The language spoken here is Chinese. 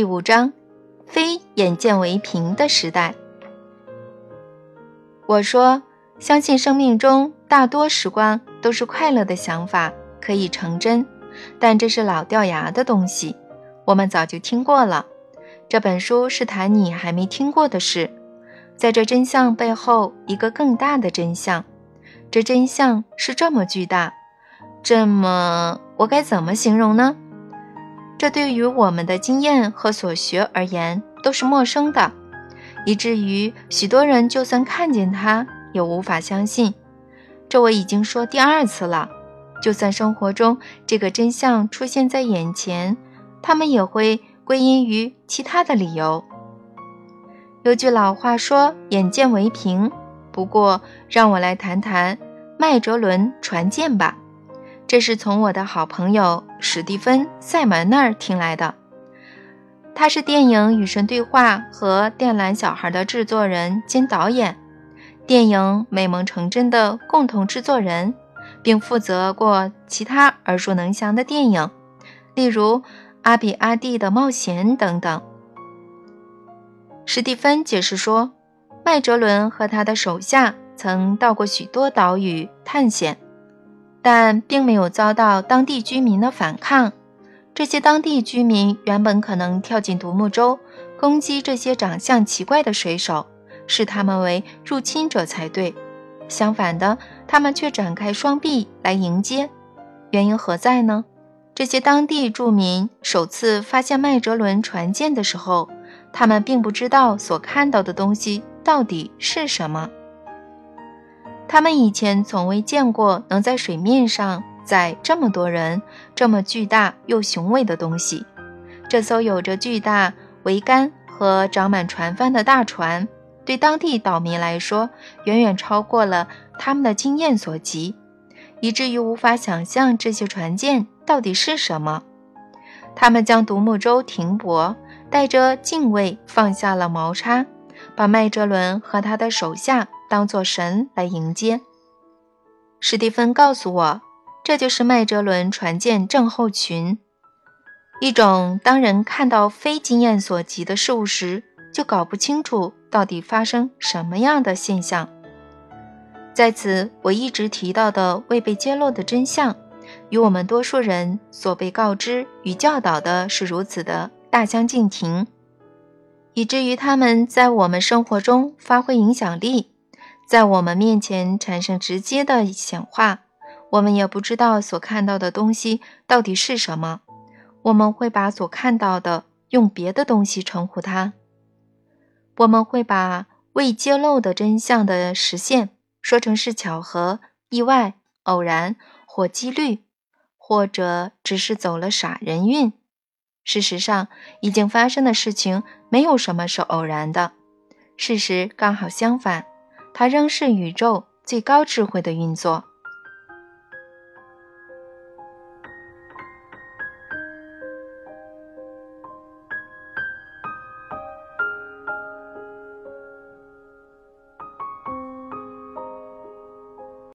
第五章，非眼见为凭的时代。我说，相信生命中大多时光都是快乐的想法可以成真，但这是老掉牙的东西，我们早就听过了。这本书是谈你还没听过的事，在这真相背后，一个更大的真相。这真相是这么巨大，这么，我该怎么形容呢？这对于我们的经验和所学而言都是陌生的，以至于许多人就算看见它也无法相信。这我已经说第二次了。就算生活中这个真相出现在眼前，他们也会归因于其他的理由。有句老话说“眼见为凭”，不过让我来谈谈麦哲伦船舰吧。这是从我的好朋友史蒂芬·塞门那儿听来的。他是电影《与神对话》和《电缆小孩》的制作人兼导演，电影《美梦成真》的共同制作人，并负责过其他耳熟能详的电影，例如《阿比阿蒂的冒险》等等。史蒂芬解释说，麦哲伦和他的手下曾到过许多岛屿探险。但并没有遭到当地居民的反抗。这些当地居民原本可能跳进独木舟，攻击这些长相奇怪的水手，视他们为入侵者才对。相反的，他们却展开双臂来迎接。原因何在呢？这些当地住民首次发现麦哲伦船舰的时候，他们并不知道所看到的东西到底是什么。他们以前从未见过能在水面上载这么多人、这么巨大又雄伟的东西。这艘有着巨大桅杆和长满船帆的大船，对当地岛民来说，远远超过了他们的经验所及，以至于无法想象这些船舰到底是什么。他们将独木舟停泊，带着敬畏放下了毛叉，把麦哲伦和他的手下。当做神来迎接。史蒂芬告诉我，这就是麦哲伦船舰症候群，一种当人看到非经验所及的事物时，就搞不清楚到底发生什么样的现象。在此，我一直提到的未被揭露的真相，与我们多数人所被告知与教导的是如此的大相径庭，以至于他们在我们生活中发挥影响力。在我们面前产生直接的显化，我们也不知道所看到的东西到底是什么。我们会把所看到的用别的东西称呼它。我们会把未揭露的真相的实现说成是巧合、意外、偶然或几率，或者只是走了傻人运。事实上，已经发生的事情没有什么是偶然的。事实刚好相反。它仍是宇宙最高智慧的运作。